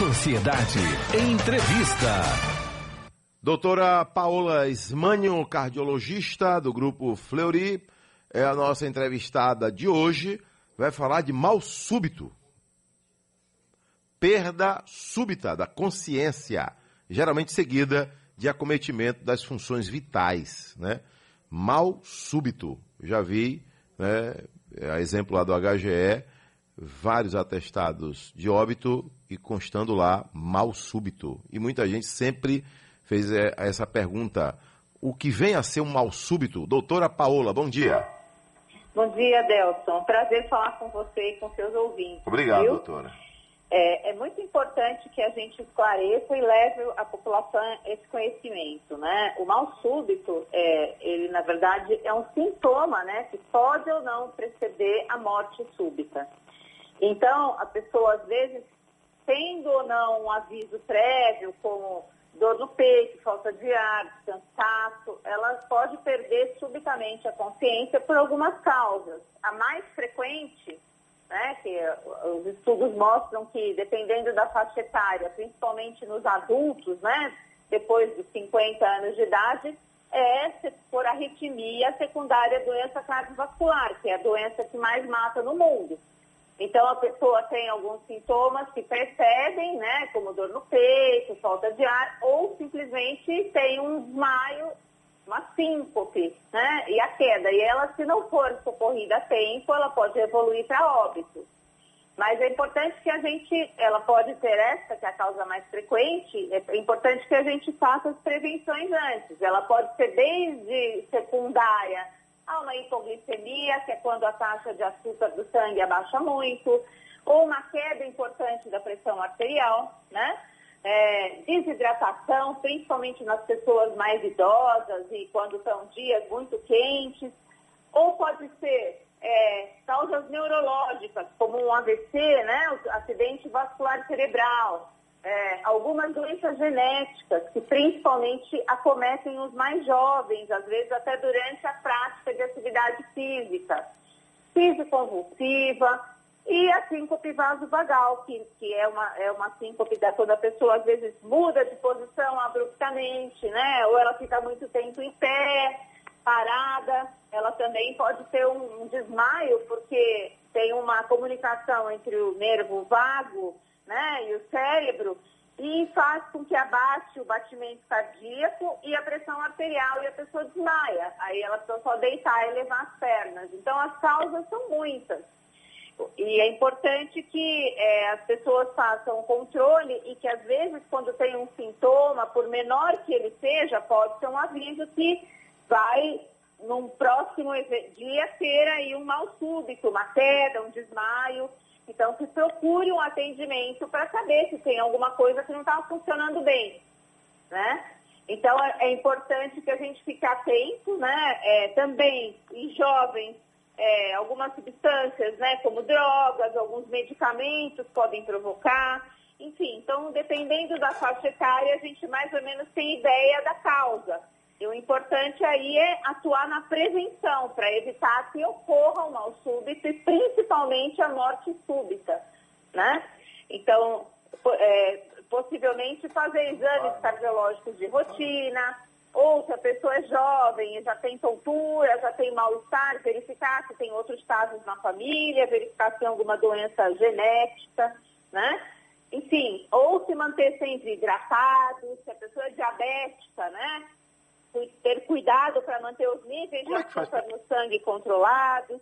Sociedade Entrevista. Doutora Paola Ismânio, cardiologista do grupo Fleury, é a nossa entrevistada de hoje. Vai falar de mal súbito. Perda súbita da consciência, geralmente seguida de acometimento das funções vitais, né? Mal súbito. Já vi, né, a exemplo lá do HGE, vários atestados de óbito e constando lá mal súbito. E muita gente sempre fez é, essa pergunta: o que vem a ser um mal súbito? Doutora Paola, bom dia. Bom dia, Delson. Prazer falar com você e com seus ouvintes. Obrigado, viu? doutora. É, é, muito importante que a gente esclareça e leve a população esse conhecimento, né? O mal súbito, é, ele na verdade é um sintoma, né, que pode ou não preceder a morte súbita. Então, a pessoa, às vezes, tendo ou não um aviso prévio, como dor no peito, falta de ar, cansaço, ela pode perder subitamente a consciência por algumas causas. A mais frequente, né, que os estudos mostram que, dependendo da faixa etária, principalmente nos adultos, né, depois dos 50 anos de idade, é por arritmia secundária à doença cardiovascular, que é a doença que mais mata no mundo. Então, a pessoa tem alguns sintomas que percebem, né, como dor no peito, falta de ar, ou simplesmente tem um desmaio, uma síncope, né, e a queda. E ela, se não for socorrida a tempo, ela pode evoluir para óbito. Mas é importante que a gente, ela pode ter essa, que é a causa mais frequente, é importante que a gente faça as prevenções antes. Ela pode ser desde secundária, Há uma hipoglicemia, que é quando a taxa de açúcar do sangue abaixa muito, ou uma queda importante da pressão arterial, né? É, desidratação, principalmente nas pessoas mais idosas e quando são dias muito quentes, ou pode ser é, causas neurológicas, como um AVC, né, o acidente vascular cerebral, é, algumas doenças genéticas que principalmente acometem os mais jovens, às vezes até durante a prática de atividade física, físico-convulsiva e a síncope vasovagal, que, que é, uma, é uma síncope da quando a pessoa às vezes muda de posição abruptamente, né? Ou ela fica muito tempo em pé, parada. Ela também pode ter um, um desmaio, porque tem uma comunicação entre o nervo vago né, e o cérebro, e faz com que abaixe o batimento cardíaco e a pressão arterial e a pessoa desmaia. Aí ela precisa só deitar e levar as pernas. Então as causas são muitas. E é importante que é, as pessoas façam o controle e que às vezes quando tem um sintoma, por menor que ele seja, pode ser um aviso que vai num próximo dia ter aí um mal súbito, uma queda, um desmaio. Então, que procure um atendimento para saber se tem alguma coisa que não está funcionando bem, né? Então, é, é, importante que a gente fique atento, né? É, também, em jovens, é, algumas substâncias, né? Como drogas, alguns medicamentos podem provocar. Enfim, então, dependendo da faixa etária, a gente mais ou menos tem ideia da causa. E o importante aí é atuar na prevenção, para evitar que ocorra um mal súbito e principalmente a morte súbita, né? Então, é, possivelmente fazer exames cardiológicos de rotina, ou se a pessoa é jovem e já tem tontura, já tem mal-estar, verificar se tem outros casos na família, verificar se tem alguma doença genética, né? Enfim, ou se manter sempre hidratado, se a pessoa é diabética, né? Ter cuidado para manter os níveis de é açúcar no sangue controlados.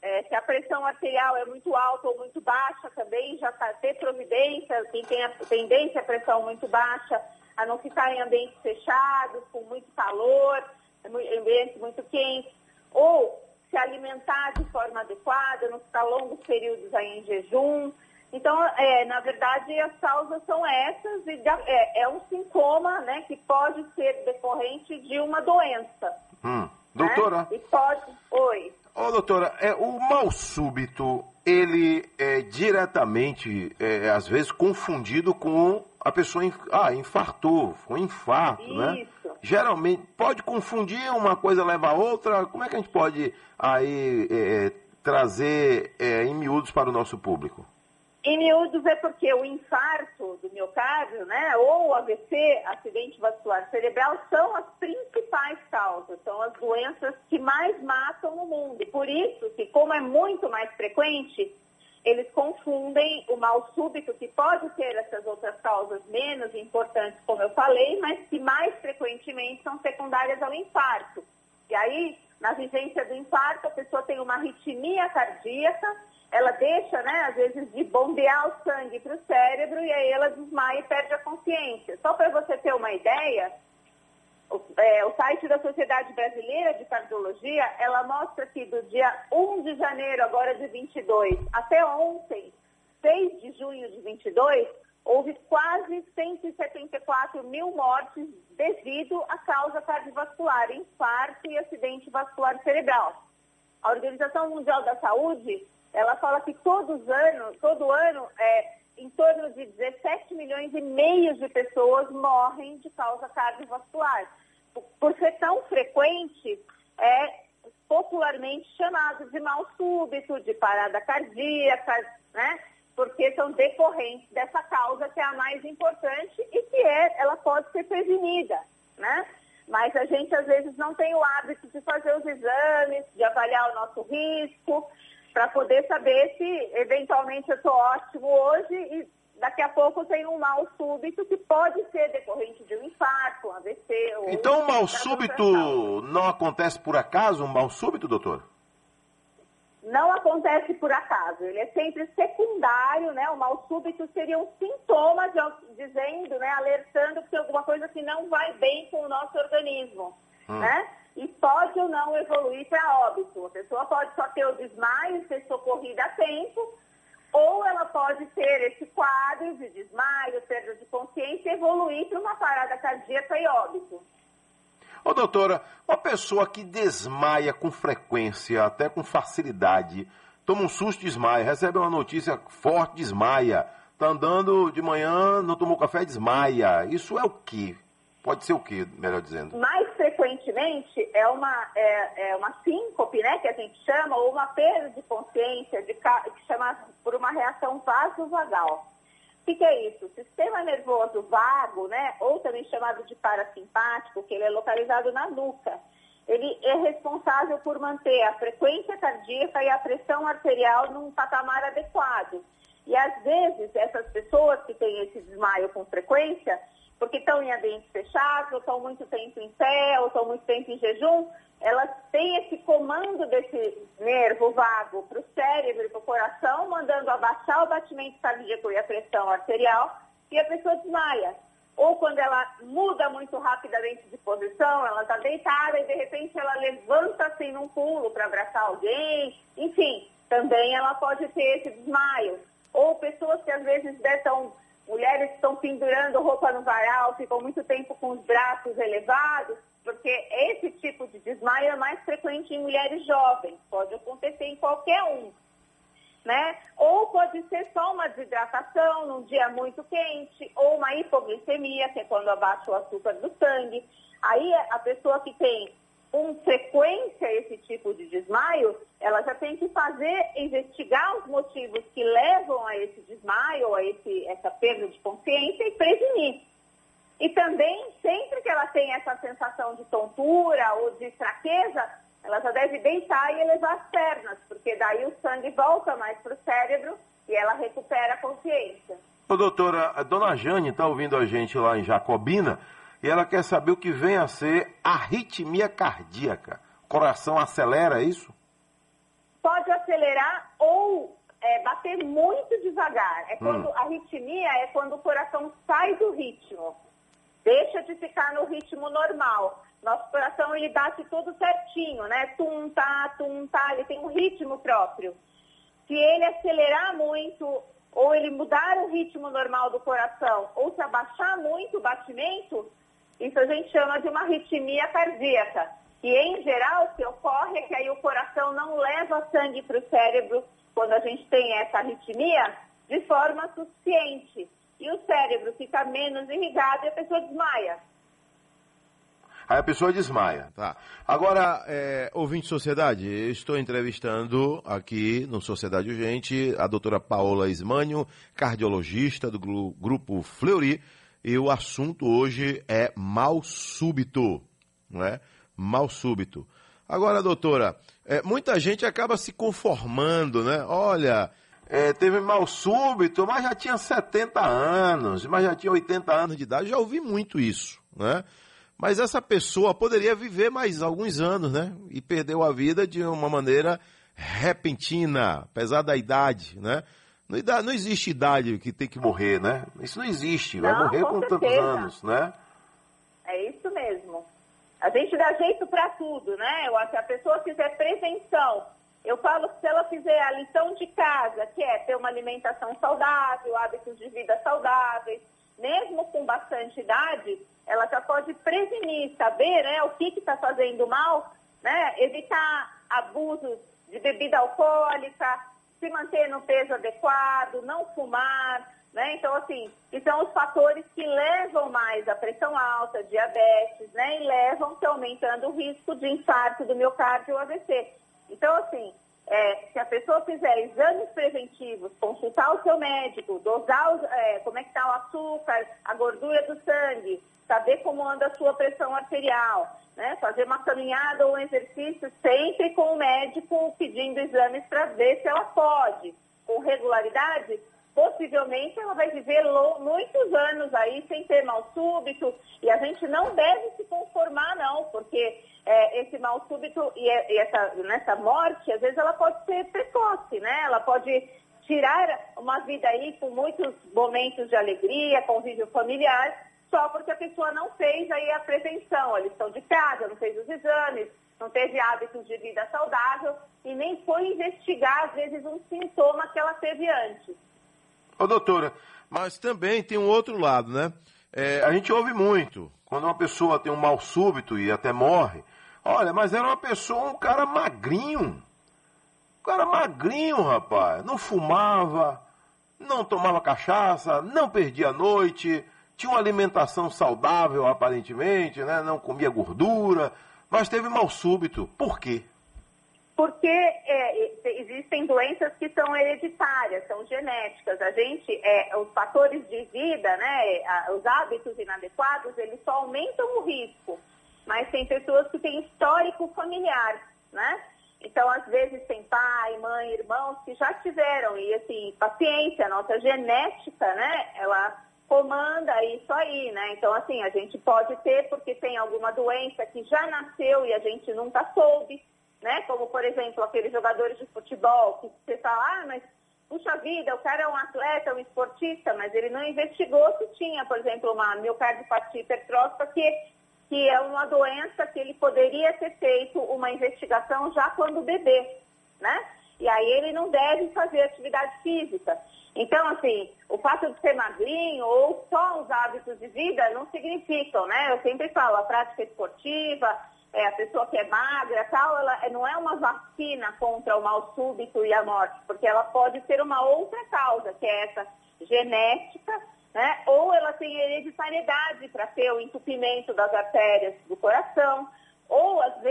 É, se a pressão arterial é muito alta ou muito baixa também, já tá, ter providência, quem tem a tendência à pressão muito baixa, a não ficar em ambientes fechados, com muito calor, ambientes muito quentes, ou se alimentar de forma adequada, não ficar longos períodos aí em jejum. Então, é, na verdade, as causas são essas e é, é, um sintoma né, que pode ser decorrente de uma doença. Hum. Doutora? Né? E pode... Oi. Ô, oh, doutora, é, o mal súbito, ele é diretamente, é, às vezes, confundido com a pessoa, ah, infartou, foi um infarto, né? Isso. né? Geralmente, pode confundir, uma coisa leva a outra, como é que a gente pode aí é, trazer é, em miúdos para o nosso público? Em miúdos é porque o infarto do né, ou AVC, acidente vascular cerebral, são as principais causas, são as doenças que mais matam no mundo. Por isso que, como é muito mais frequente, eles confundem o mal súbito, que pode ter essas outras causas menos importantes, como eu falei, mas que mais frequentemente são secundárias ao infarto. E aí, na vigência do infarto, a pessoa tem uma arritmia cardíaca, ela deixa, né, às vezes, de bombear o sangue para o cérebro e aí ela desmaia e perde a consciência. Só para você ter uma ideia, o, é, o, site da Sociedade Brasileira de Cardiologia, ela mostra que do dia 1 de janeiro, agora de 22, até ontem, 6 de junho de 22, houve quase 174 mil mortes devido à causa cardiovascular, infarto e acidente vascular cerebral. A Organização Mundial da Saúde ela fala que todos anos, todo ano, é, em torno de 17 milhões e meio de pessoas morrem de causa cardiovascular. Por ser tão frequente, é popularmente chamado de mal súbito, de parada cardíaca, né? Porque são decorrentes dessa causa que é a mais importante e que é, ela pode ser prevenida, né? Mas a gente às vezes não tem o hábito de fazer os exames, de avaliar o nosso risco para poder saber se eventualmente eu estou ótimo hoje e daqui a pouco tem um mal súbito que pode ser decorrente de um infarto, um AVC. Ou então o mal súbito não acontece por acaso, um mal súbito, doutor? Não acontece por acaso, ele é sempre secundário, né? O mal súbito seria um sintoma de, dizendo, né, alertando que tem alguma coisa que não vai bem com o nosso organismo, hum. né? E pode ou não evoluir para óbito. A pessoa pode só ter o desmaio, ser socorrida a tempo, ou ela pode ter esse quadro de desmaio, perda de consciência e evoluir para uma parada cardíaca e óbito. Ô doutora, uma pessoa que desmaia com frequência, até com facilidade, toma um susto, desmaia, recebe uma notícia forte, desmaia, está andando de manhã, não tomou café, desmaia. Isso é o quê? Pode ser o quê, melhor dizendo? Mais frequentemente é uma, é, é, uma síncope, né, que a gente chama, ou uma perda de consciência, de, que chama por uma reação vasovagal. O que, que, é isso? O sistema nervoso vago, né, ou também chamado de parasimpático, que ele é localizado na nuca, ele é responsável por manter a frequência cardíaca e a pressão arterial num patamar adequado. E às vezes essas pessoas que têm esse desmaio com frequência, porque estão em ambientes fechados, ou estão muito tempo em pé, ou estão muito tempo em jejum, elas têm esse comando desse nervo vago para o cérebro e para o coração, mandando abaixar o batimento cardíaco e a pressão arterial, e a pessoa desmaia. Ou quando ela muda muito rapidamente de posição, ela está deitada e de repente ela levanta assim num pulo para abraçar alguém, enfim, também ela pode ter esse desmaio. Ou pessoas que às vezes estão mulheres estão pendurando roupa no varal, ficam muito tempo com os braços elevados, porque esse tipo de desmaio é mais frequente em mulheres jovens, pode acontecer em qualquer um. Né? Ou pode ser só uma desidratação num dia muito quente, ou uma hipoglicemia, que é quando abaixa o açúcar do sangue. Aí a pessoa que tem com frequência esse tipo de desmaio, ela já tem que fazer, investigar os motivos que levam a esse desmaio, a esse, essa perda de consciência e prevenir. E também, sempre que ela tem essa sensação de tontura ou de fraqueza, ela já deve deitar e elevar as pernas, porque daí o sangue volta mais para o cérebro e ela recupera a consciência. Ô, doutora, a dona Jane está ouvindo a gente lá em Jacobina e ela quer saber o que vem a ser arritmia cardíaca. O coração acelera, é isso? Pode acelerar ou é, bater muito devagar. É quando hum. a arritmia é quando o coração sai do ritmo, deixa de ficar no ritmo normal. Nosso coração ele bate todo certinho, né? Tum, tá, tum, tá, ele tem um ritmo próprio. Se ele acelerar muito, ou ele mudar o ritmo normal do coração, ou se abaixar muito o batimento, isso a gente chama de uma arritmia cardíaca. E, em geral, o que ocorre é que aí o coração não leva sangue para o cérebro quando a gente tem essa arritmia de forma suficiente. E o cérebro fica menos irrigado e a pessoa desmaia. Aí a pessoa desmaia. Tá. Agora, é, ouvinte de sociedade, estou entrevistando aqui no Sociedade Urgente a doutora Paola Ismânio, cardiologista do grupo Fleury e o assunto hoje é mal súbito, não é? Mal súbito. Agora, doutora, é, muita gente acaba se conformando, né? Olha, é, teve mal súbito, mas já tinha 70 anos, mas já tinha 80 anos de idade, já ouvi muito isso, né? Mas essa pessoa poderia viver mais alguns anos, né? E perdeu a vida de uma maneira repentina, apesar da idade, né? Não, existe idade que tem que morrer, né? Isso não existe, vai Não, morrer com com tantos anos, né? É isso mesmo. A gente dá jeito para tudo, né? Eu acho que a pessoa fizer prevenção. Eu falo que se ela fizer a lição de casa, que é ter uma alimentação saudável, hábitos de vida saudáveis, mesmo com bastante idade, ela já pode prevenir, saber né, o que está fazendo mal, né? Evitar abusos de bebida alcoólica, se manter no peso adequado, não fumar, né? Então, assim, que são os fatores que levam mais a pressão alta, diabetes, né? E levam que aumentando o risco de infarto do miocárdio ou AVC. Então, assim, é, se a pessoa fizer exames preventivos, consultar o seu médico, dosar os- é, como é que está o açúcar, a gordura do sangue, saber como anda a sua pressão arterial, né? fazer uma caminhada ou um exercício sempre com o médico pedindo exames para ver se ela pode, com regularidade, possivelmente ela vai viver muitos anos aí sem ter mal súbito e a gente não deve se conformar não, porque é, esse mal súbito e, e essa, nessa morte, às vezes ela pode ser precoce, né? Ela pode tirar uma vida aí com muitos momentos de alegria, convívio familiar, só porque a pessoa não fez aí a prevenção, a lição de casa, não fez os exames, não teve hábitos de vida saudável e nem foi investigar, às vezes, um sintoma que ela teve antes. Ô, doutora, mas também tem um outro lado, né? É, a gente ouve muito, quando uma pessoa tem um mal súbito e até morre, olha, mas era uma pessoa, um cara magrinho. Um cara magrinho, rapaz. Não fumava, não tomava cachaça, não perdia a noite, tinha uma alimentação saudável, aparentemente, né? Não comia gordura, mas teve mal súbito. Por quê? Porque é, existem doenças que são hereditárias, são genéticas. A gente, é, os fatores de vida, né, os hábitos inadequados, eles só aumentam o risco. Mas tem pessoas que têm histórico familiar, né? Então, às vezes, tem pai, mãe, irmãos que já tiveram. E, assim, paciência, a nossa genética, né, ela comanda isso aí, né? Então, assim, a gente pode ter porque tem alguma doença que já nasceu e a gente nunca soube né? Como, por exemplo, aqueles jogadores de futebol que você fala, ah, mas puxa vida, o cara é um atleta, um esportista, mas ele não investigou se tinha, por exemplo, uma miocardiopatia hipertrófica, que, que é uma doença que ele poderia ter feito uma investigação já quando bebê, né? E aí ele não deve fazer atividade física. Então, assim, o fato de ser magrinho ou só os hábitos de vida não significam, né? Eu sempre falo, a prática esportiva, é, a pessoa que é magra tal, ela não é uma vacina contra o mal súbito e a morte, porque ela pode ter uma outra causa, que é essa genética, né? Ou ela tem hereditariedade para ter o entupimento das artérias do coração,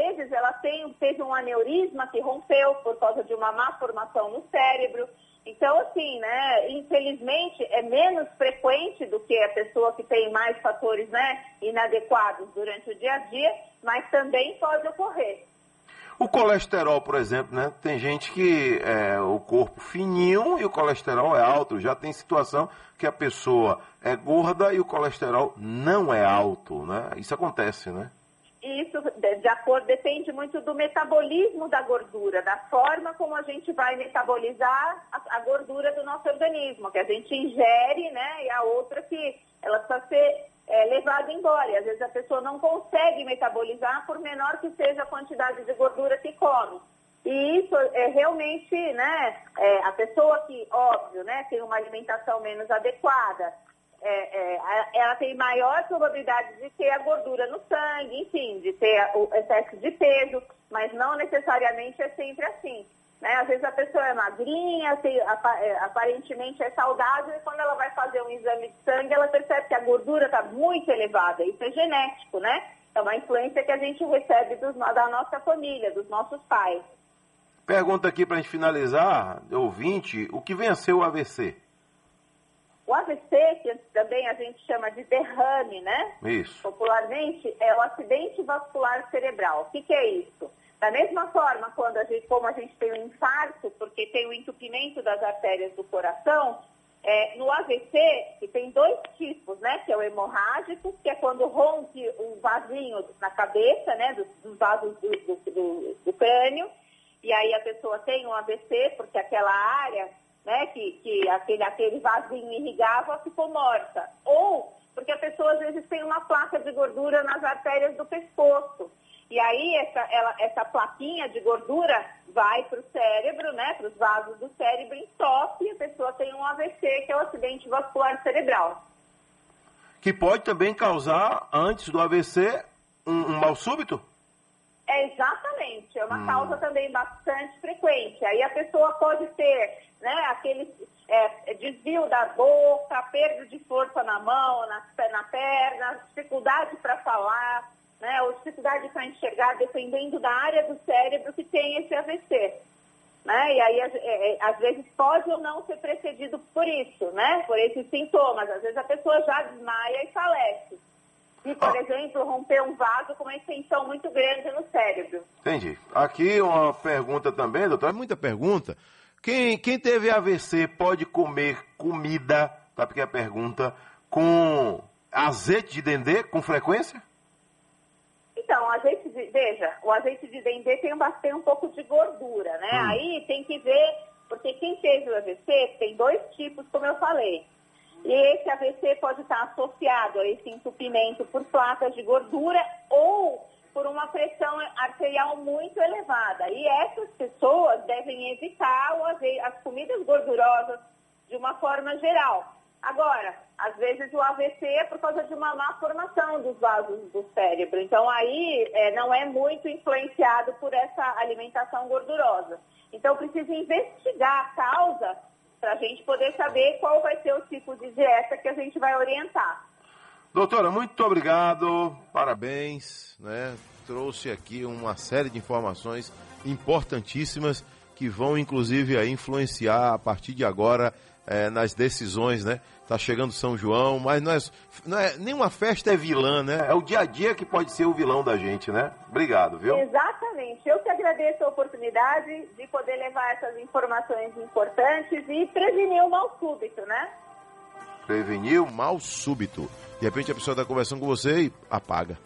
vezes ela tem, teve um aneurisma que rompeu por causa de uma má formação no cérebro. Então, assim, né, infelizmente é menos frequente do que a pessoa que tem mais fatores né, inadequados durante o dia a dia, mas também pode ocorrer. O colesterol, por exemplo, né? Tem gente que é o corpo fininho e o colesterol é alto. Já tem situação que a pessoa é gorda e o colesterol não é alto, né? Isso acontece, né? De acordo, depende muito do metabolismo da gordura, da forma como a gente vai metabolizar a, a gordura do nosso organismo, que a gente ingere, né? E a outra que ela precisa ser é, levada embora. E às vezes a pessoa não consegue metabolizar, por menor que seja a quantidade de gordura que come. E isso é realmente, né? é, a pessoa que, óbvio, né, tem uma alimentação menos adequada, é, é, ela tem maior probabilidade de ter a gordura no sangue, enfim, de ter o excesso de peso, mas não necessariamente é sempre assim. Né? Às vezes a pessoa é magrinha, tem- é, aparentemente é saudável, e quando ela vai fazer um exame de sangue, ela percebe que a gordura está muito elevada. Isso é genético, né? É uma influência que a gente recebe dos- da nossa família, dos nossos pais. Pergunta aqui para a gente finalizar, ouvinte, o que venceu o AVC? O AVC, que também a gente chama de derrame, né? Isso. Popularmente, é o acidente vascular cerebral. O que, que é isso? Da mesma forma, quando a gente, como a gente tem um infarto, porque tem o entupimento das artérias do coração, é, no AVC, que tem dois tipos, né? Que é o hemorrágico, que é quando rompe um vasinho na cabeça, né? Dos, dos vasos do, do, do, do crânio. E aí a pessoa tem um AVC, porque aquela área, né? Que, que aquele, aquele vasinho irrigava ficou morta. Ou porque a pessoa às vezes tem uma placa de gordura nas artérias do pescoço. E aí essa, ela, essa plaquinha de gordura vai para o cérebro, né, para os vasos do cérebro, entope e a pessoa tem um AVC, que é o acidente vascular cerebral. Que pode também causar, antes do AVC, um, um mal súbito? É, exatamente, é uma hum. causa também bastante frequente. Aí a pessoa pode ter né, aquele é, desvio da boca, perda de força na mão, na, na perna, dificuldade para falar, né, ou dificuldade para enxergar, dependendo da área do cérebro que tem esse AVC. Né? E aí, é, é, às vezes, pode ou não ser precedido por isso, né? por esses sintomas. Às vezes, a pessoa já desmaia e falece. E, por ah. exemplo, romper um vaso com uma extensão muito grande no cérebro. Entendi. Aqui uma pergunta também, doutor. É muita pergunta. Quem, quem teve AVC pode comer comida, tá porque a pergunta, com azeite de dendê com frequência? Então, o azeite de, veja, o azeite de dendê tem, tem um pouco de gordura, né? Hum. Aí tem que ver, porque quem fez o AVC tem dois tipos, como eu falei. E esse AVC pode estar associado a esse entupimento por placas de gordura ou por uma pressão arterial muito elevada. E essas pessoas devem evitar as comidas gordurosas de uma forma geral. Agora, às vezes o AVC é por causa de uma má formação dos vasos do cérebro. Então, aí é, não é muito influenciado por essa alimentação gordurosa. Então, precisa investigar a causa para a gente poder saber qual vai ser o tipo de dieta que a gente vai orientar. Doutora, muito obrigado, parabéns, né? Trouxe aqui uma série de informações importantíssimas que vão, inclusive, a influenciar a partir de agora é, nas decisões, né? Tá chegando São João, mas não é, não é, nenhuma festa é vilã, né? É o dia a dia que pode ser o vilão da gente, né? Obrigado, viu? Exatamente. Eu que agradeço a oportunidade de poder levar essas informações importantes e prevenir o mal súbito, né? Prevenir o mal súbito. De repente a pessoa está conversando com você e apaga.